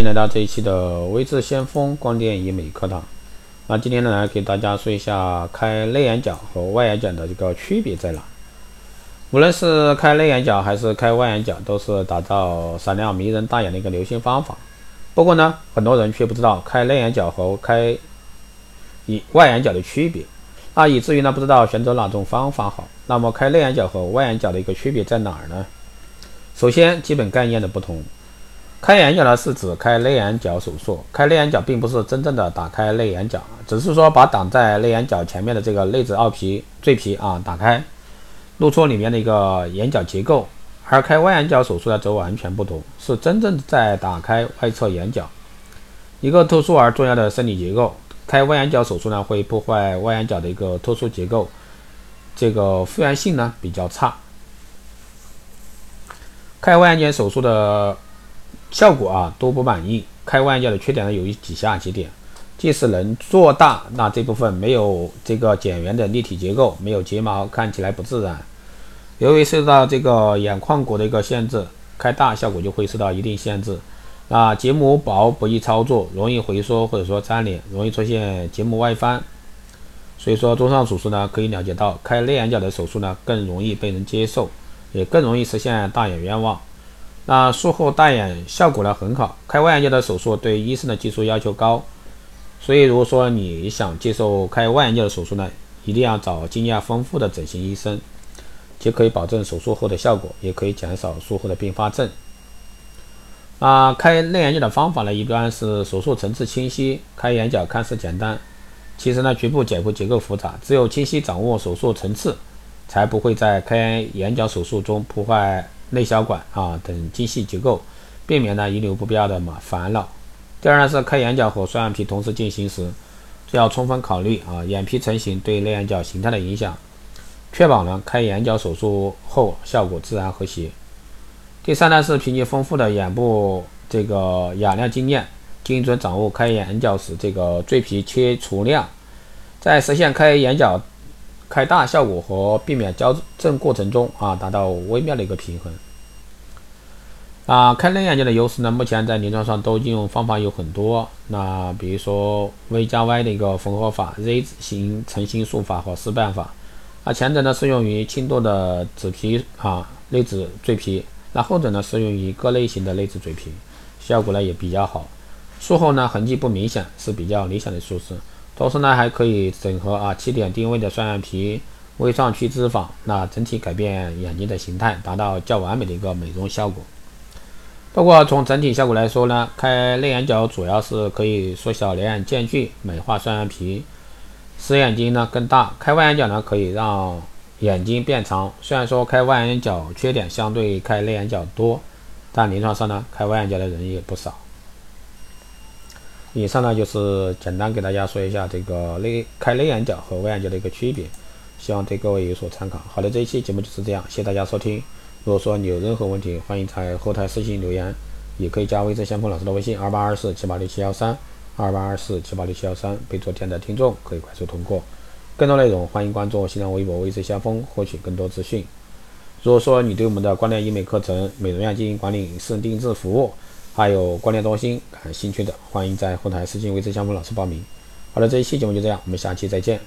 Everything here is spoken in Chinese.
欢迎来到这一期的微智先锋光电医美课堂。那今天呢，来给大家说一下开内眼角和外眼角的这个区别在哪。无论是开内眼角还是开外眼角，都是打造闪亮迷人大眼的一个流行方法。不过呢，很多人却不知道开内眼角和开以外眼角的区别，那以至于呢，不知道选择哪种方法好。那么开内眼角和外眼角的一个区别在哪儿呢？首先，基本概念的不同。开眼角呢，是指开内眼角手术。开内眼角并不是真正的打开内眼角，只是说把挡在内眼角前面的这个内眦凹皮赘皮啊打开，露出里面的一个眼角结构。而开外眼角手术呢，则完全不同，是真正在打开外侧眼角一个特殊而重要的生理结构。开外眼角手术呢，会破坏外眼角的一个特殊结构，这个复原性呢比较差。开外眼角手术的效果啊都不满意。开外眼角的缺点呢有以下几点：即使能做大，那这部分没有这个睑缘的立体结构，没有睫毛，看起来不自然。由于受到这个眼眶骨的一个限制，开大效果就会受到一定限制。那结膜薄不易操作，容易回缩或者说粘连，容易出现结膜外翻。所以说，综上所述呢，可以了解到开内眼角的手术呢更容易被人接受，也更容易实现大眼愿望。那术后大眼效果呢很好。开外眼角的手术对医生的技术要求高，所以如果说你想接受开外眼角的手术呢，一定要找经验丰富的整形医生。既可以保证手术后的效果，也可以减少术后的并发症。啊，开内眼角的方法呢，一般是手术层次清晰，开眼角看似简单，其实呢局部解剖结构复杂。只有清晰掌握手术层次，才不会在开眼角手术中破坏内小管啊等精细结构，避免呢遗留不必要的嘛烦恼。第二呢是开眼角和双眼皮同时进行时，要充分考虑啊眼皮成型对内眼角形态的影响。确保呢开眼角手术后效果自然和谐。第三呢是凭借丰富的眼部这个养量经验，精准掌握开眼角时这个赘皮切除量，在实现开眼角开大效果和避免矫正过程中啊达到微妙的一个平衡。啊，开内眼角的优势呢，目前在临床上都应用方法有很多。那比如说 V 加 Y 的一个缝合法、Z 字形成型术法和丝瓣法。那前者呢适用于轻度的脂皮啊内眦赘皮，那后者呢适用于各类型的内眦赘皮，效果呢也比较好。术后呢痕迹不明显，是比较理想的术式。同时呢还可以整合啊起点定位的双眼皮、微创去脂肪，那整体改变眼睛的形态，达到较完美的一个美容效果。不过从整体效果来说呢，开内眼角主要是可以缩小两眼间距，美化双眼皮。使眼睛呢更大，开外眼角呢可以让眼睛变长。虽然说开外眼角缺点相对开内眼角多，但临床上呢开外眼角的人也不少。以上呢就是简单给大家说一下这个内开内眼角和外眼角的一个区别，希望对各位有所参考。好的，这一期节目就是这样，谢谢大家收听。如果说你有任何问题，欢迎在后台私信留言，也可以加微之先锋老师的微信二八二四七八六七幺三。二八二四七八六七幺三，被昨天的听众可以快速通过。更多内容，欢迎关注新浪微博“微之先锋”，获取更多资讯。如果说你对我们的光电医美课程、美容院经营管理、私人定制服务，还有关联中心感兴趣的，欢迎在后台私信“微之先锋”老师报名。好了，这一期节目就这样，我们下期再见。